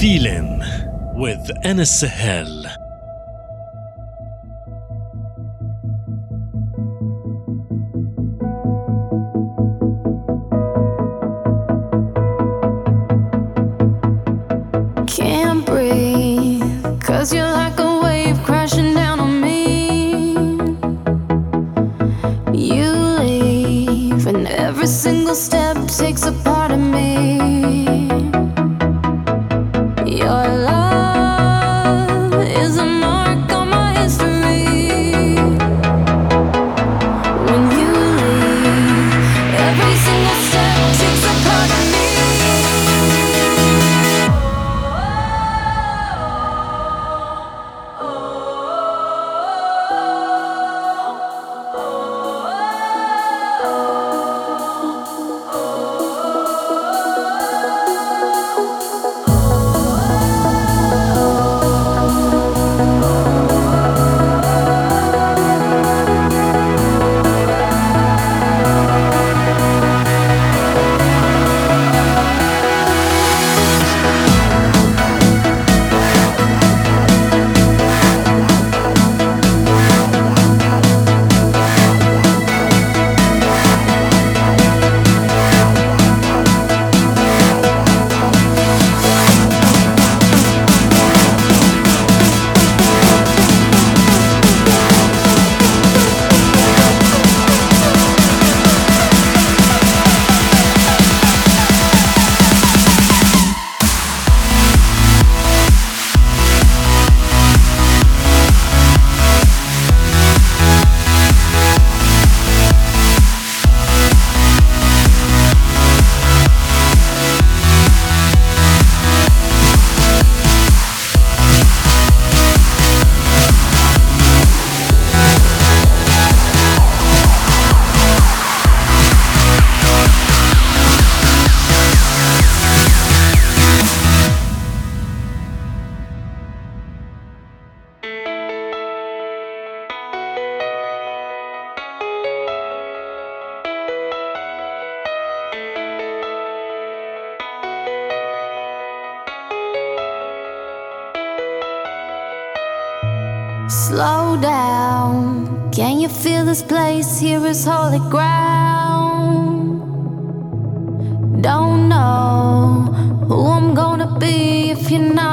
Feeling with Anas Sahel. holy ground. Don't know who I'm gonna be if you're not.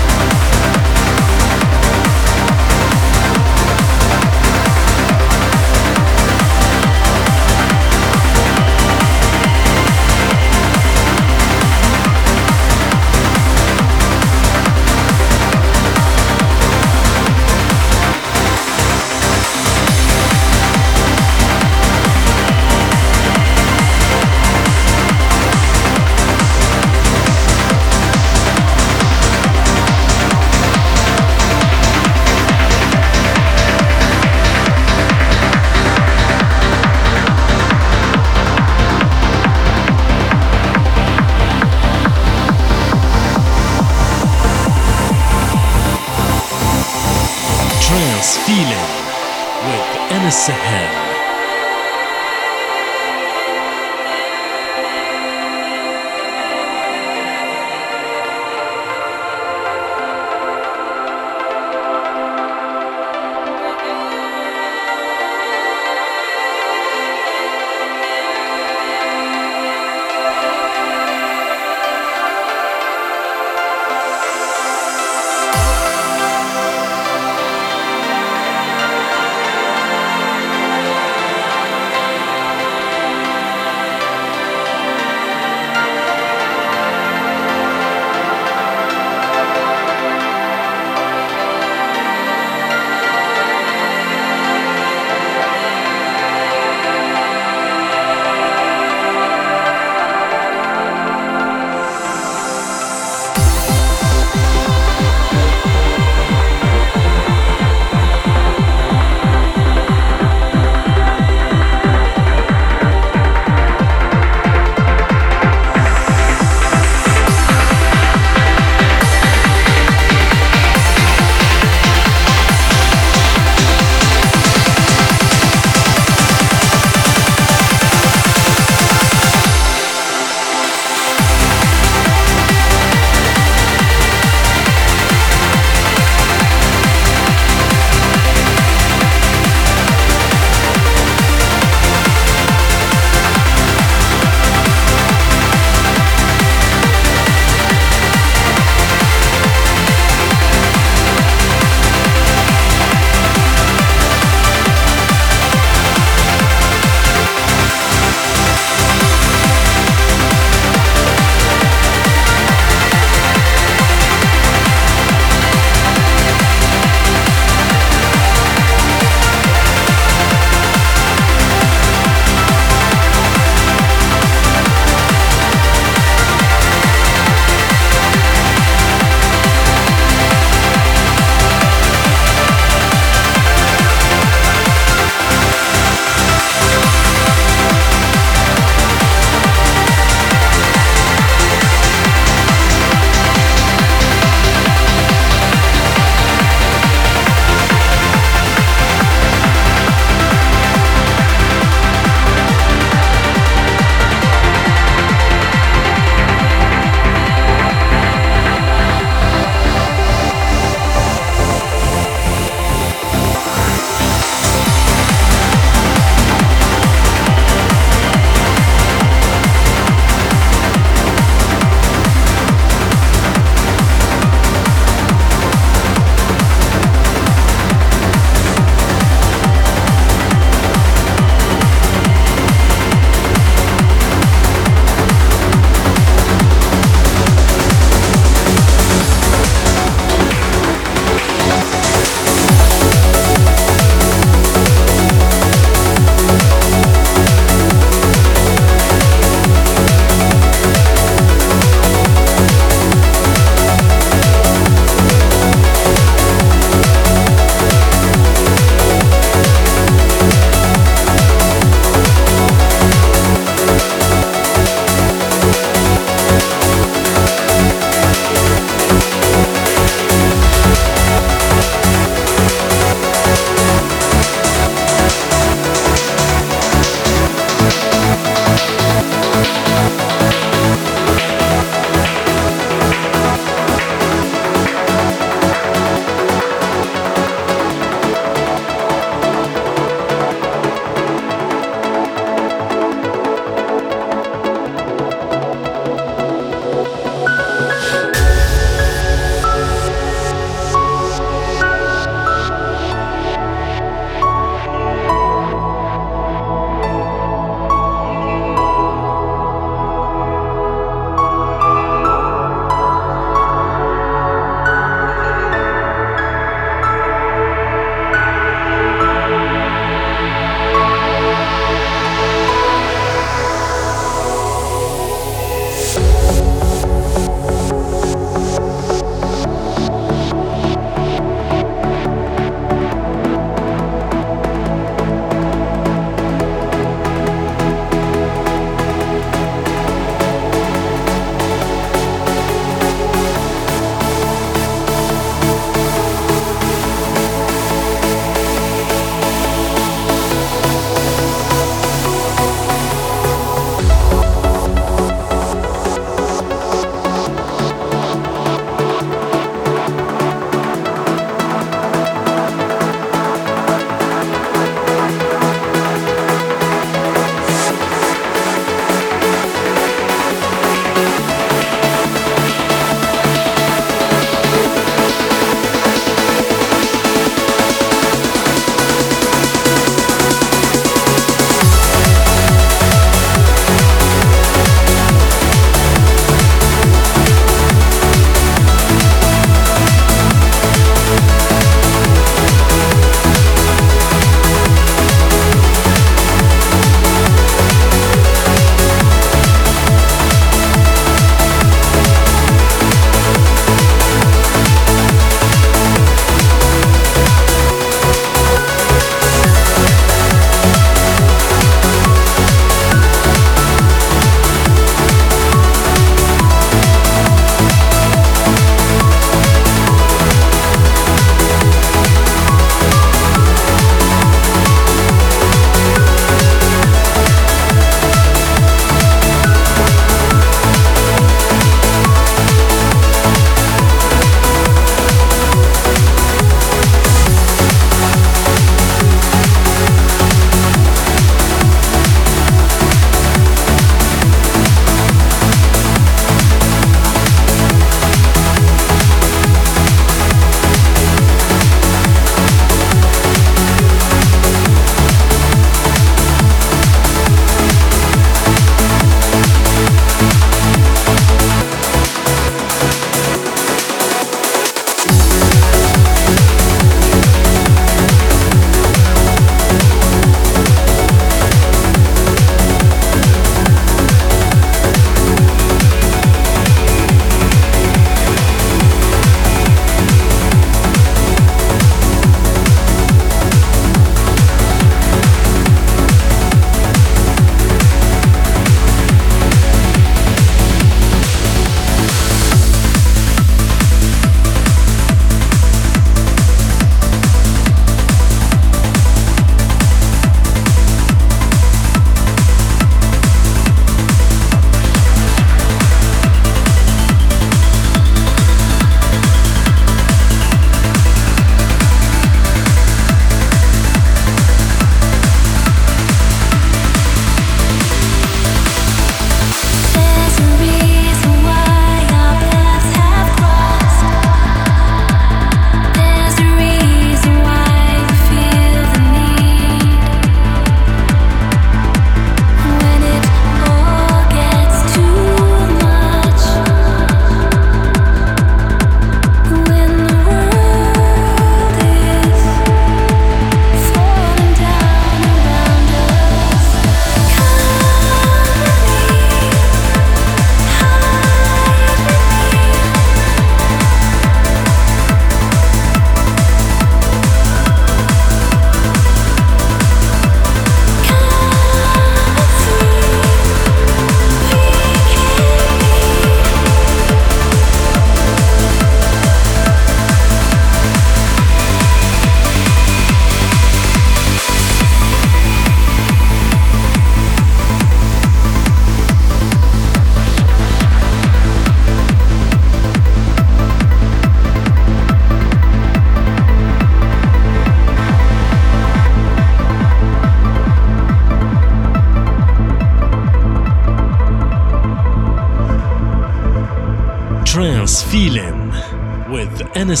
With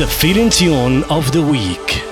the feeling tune of the week.